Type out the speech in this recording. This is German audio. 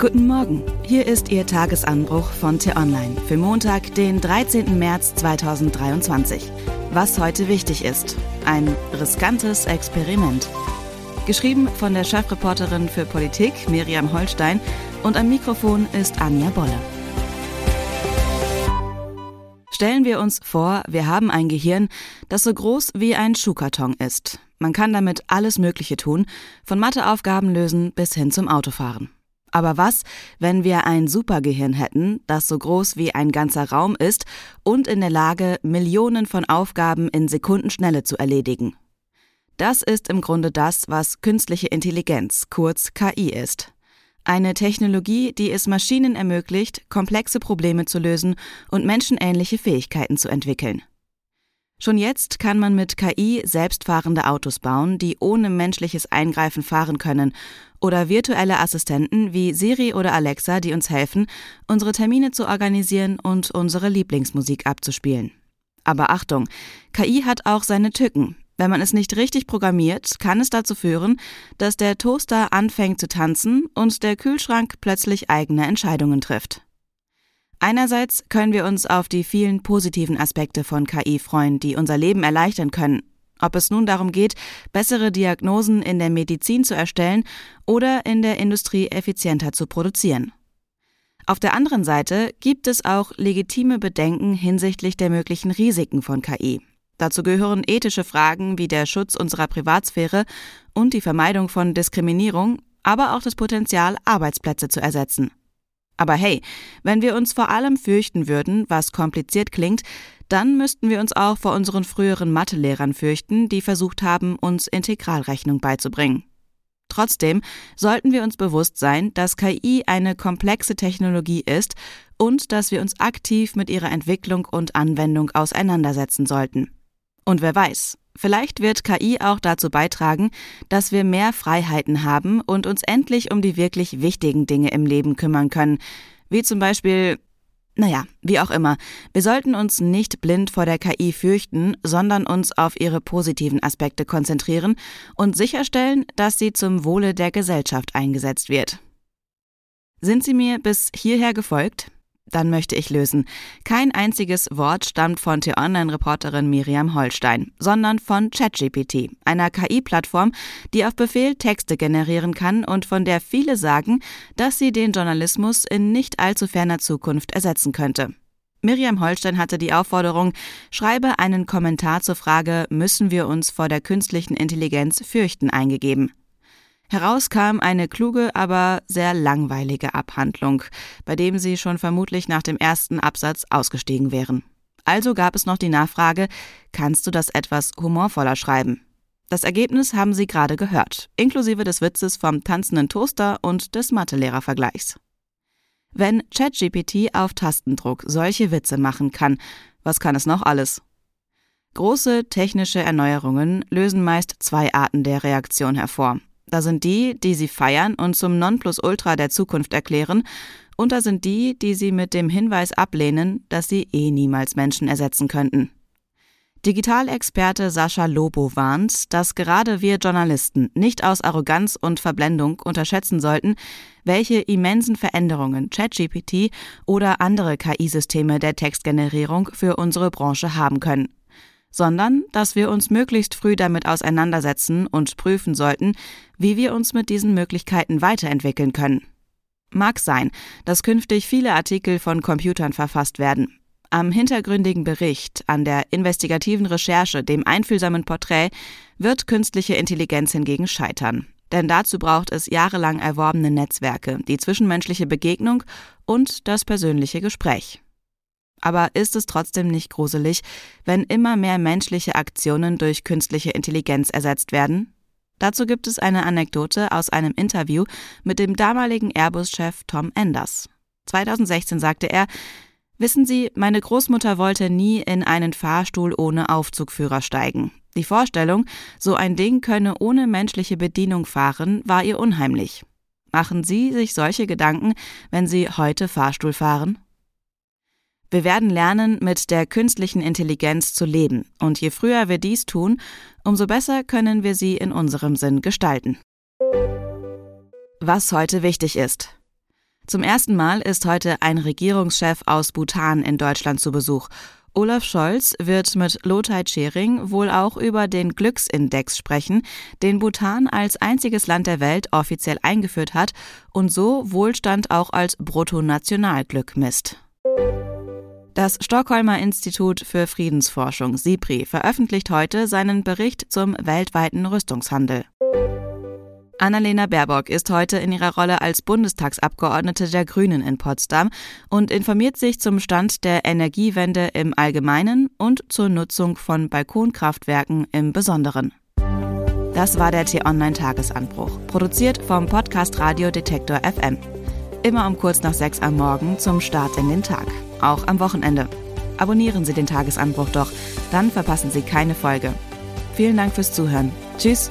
Guten Morgen, hier ist Ihr Tagesanbruch von T-Online für Montag, den 13. März 2023. Was heute wichtig ist. Ein riskantes Experiment. Geschrieben von der Chefreporterin für Politik Miriam Holstein und am Mikrofon ist Anja Bolle. Stellen wir uns vor, wir haben ein Gehirn, das so groß wie ein Schuhkarton ist. Man kann damit alles Mögliche tun, von Matheaufgaben lösen bis hin zum Autofahren. Aber was, wenn wir ein Supergehirn hätten, das so groß wie ein ganzer Raum ist und in der Lage, Millionen von Aufgaben in Sekundenschnelle zu erledigen? Das ist im Grunde das, was künstliche Intelligenz, kurz KI ist. Eine Technologie, die es Maschinen ermöglicht, komplexe Probleme zu lösen und menschenähnliche Fähigkeiten zu entwickeln. Schon jetzt kann man mit KI selbstfahrende Autos bauen, die ohne menschliches Eingreifen fahren können, oder virtuelle Assistenten wie Siri oder Alexa, die uns helfen, unsere Termine zu organisieren und unsere Lieblingsmusik abzuspielen. Aber Achtung, KI hat auch seine Tücken. Wenn man es nicht richtig programmiert, kann es dazu führen, dass der Toaster anfängt zu tanzen und der Kühlschrank plötzlich eigene Entscheidungen trifft. Einerseits können wir uns auf die vielen positiven Aspekte von KI freuen, die unser Leben erleichtern können, ob es nun darum geht, bessere Diagnosen in der Medizin zu erstellen oder in der Industrie effizienter zu produzieren. Auf der anderen Seite gibt es auch legitime Bedenken hinsichtlich der möglichen Risiken von KI. Dazu gehören ethische Fragen wie der Schutz unserer Privatsphäre und die Vermeidung von Diskriminierung, aber auch das Potenzial, Arbeitsplätze zu ersetzen. Aber hey, wenn wir uns vor allem fürchten würden, was kompliziert klingt, dann müssten wir uns auch vor unseren früheren Mathelehrern fürchten, die versucht haben, uns Integralrechnung beizubringen. Trotzdem sollten wir uns bewusst sein, dass KI eine komplexe Technologie ist und dass wir uns aktiv mit ihrer Entwicklung und Anwendung auseinandersetzen sollten. Und wer weiß, Vielleicht wird KI auch dazu beitragen, dass wir mehr Freiheiten haben und uns endlich um die wirklich wichtigen Dinge im Leben kümmern können, wie zum Beispiel naja, wie auch immer, wir sollten uns nicht blind vor der KI fürchten, sondern uns auf ihre positiven Aspekte konzentrieren und sicherstellen, dass sie zum Wohle der Gesellschaft eingesetzt wird. Sind Sie mir bis hierher gefolgt? Dann möchte ich lösen. Kein einziges Wort stammt von T-Online-Reporterin Miriam Holstein, sondern von ChatGPT, einer KI-Plattform, die auf Befehl Texte generieren kann und von der viele sagen, dass sie den Journalismus in nicht allzu ferner Zukunft ersetzen könnte. Miriam Holstein hatte die Aufforderung, schreibe einen Kommentar zur Frage, müssen wir uns vor der künstlichen Intelligenz fürchten, eingegeben. Heraus kam eine kluge, aber sehr langweilige Abhandlung, bei dem sie schon vermutlich nach dem ersten Absatz ausgestiegen wären. Also gab es noch die Nachfrage, kannst du das etwas humorvoller schreiben? Das Ergebnis haben Sie gerade gehört, inklusive des Witzes vom tanzenden Toaster und des Mathelehrervergleichs. Wenn ChatGPT auf Tastendruck solche Witze machen kann, was kann es noch alles? Große technische Erneuerungen lösen meist zwei Arten der Reaktion hervor. Da sind die, die sie feiern und zum Nonplusultra der Zukunft erklären, und da sind die, die sie mit dem Hinweis ablehnen, dass sie eh niemals Menschen ersetzen könnten. Digitalexperte Sascha Lobo warnt, dass gerade wir Journalisten nicht aus Arroganz und Verblendung unterschätzen sollten, welche immensen Veränderungen ChatGPT oder andere KI-Systeme der Textgenerierung für unsere Branche haben können sondern dass wir uns möglichst früh damit auseinandersetzen und prüfen sollten, wie wir uns mit diesen Möglichkeiten weiterentwickeln können. Mag sein, dass künftig viele Artikel von Computern verfasst werden. Am hintergründigen Bericht, an der investigativen Recherche, dem einfühlsamen Porträt wird künstliche Intelligenz hingegen scheitern. Denn dazu braucht es jahrelang erworbene Netzwerke, die zwischenmenschliche Begegnung und das persönliche Gespräch. Aber ist es trotzdem nicht gruselig, wenn immer mehr menschliche Aktionen durch künstliche Intelligenz ersetzt werden? Dazu gibt es eine Anekdote aus einem Interview mit dem damaligen Airbus-Chef Tom Enders. 2016 sagte er, Wissen Sie, meine Großmutter wollte nie in einen Fahrstuhl ohne Aufzugführer steigen. Die Vorstellung, so ein Ding könne ohne menschliche Bedienung fahren, war ihr unheimlich. Machen Sie sich solche Gedanken, wenn Sie heute Fahrstuhl fahren? Wir werden lernen, mit der künstlichen Intelligenz zu leben, und je früher wir dies tun, umso besser können wir sie in unserem Sinn gestalten. Was heute wichtig ist. Zum ersten Mal ist heute ein Regierungschef aus Bhutan in Deutschland zu Besuch. Olaf Scholz wird mit Lothar Tschering wohl auch über den Glücksindex sprechen, den Bhutan als einziges Land der Welt offiziell eingeführt hat und so Wohlstand auch als Bruttonationalglück misst. Das Stockholmer Institut für Friedensforschung SIPRI veröffentlicht heute seinen Bericht zum weltweiten Rüstungshandel. Annalena Baerbock ist heute in ihrer Rolle als Bundestagsabgeordnete der Grünen in Potsdam und informiert sich zum Stand der Energiewende im Allgemeinen und zur Nutzung von Balkonkraftwerken im Besonderen. Das war der T-Online-Tagesanbruch, produziert vom Podcast Radio Detektor FM. Immer um kurz nach sechs am Morgen zum Start in den Tag, auch am Wochenende. Abonnieren Sie den Tagesanbruch doch, dann verpassen Sie keine Folge. Vielen Dank fürs Zuhören. Tschüss.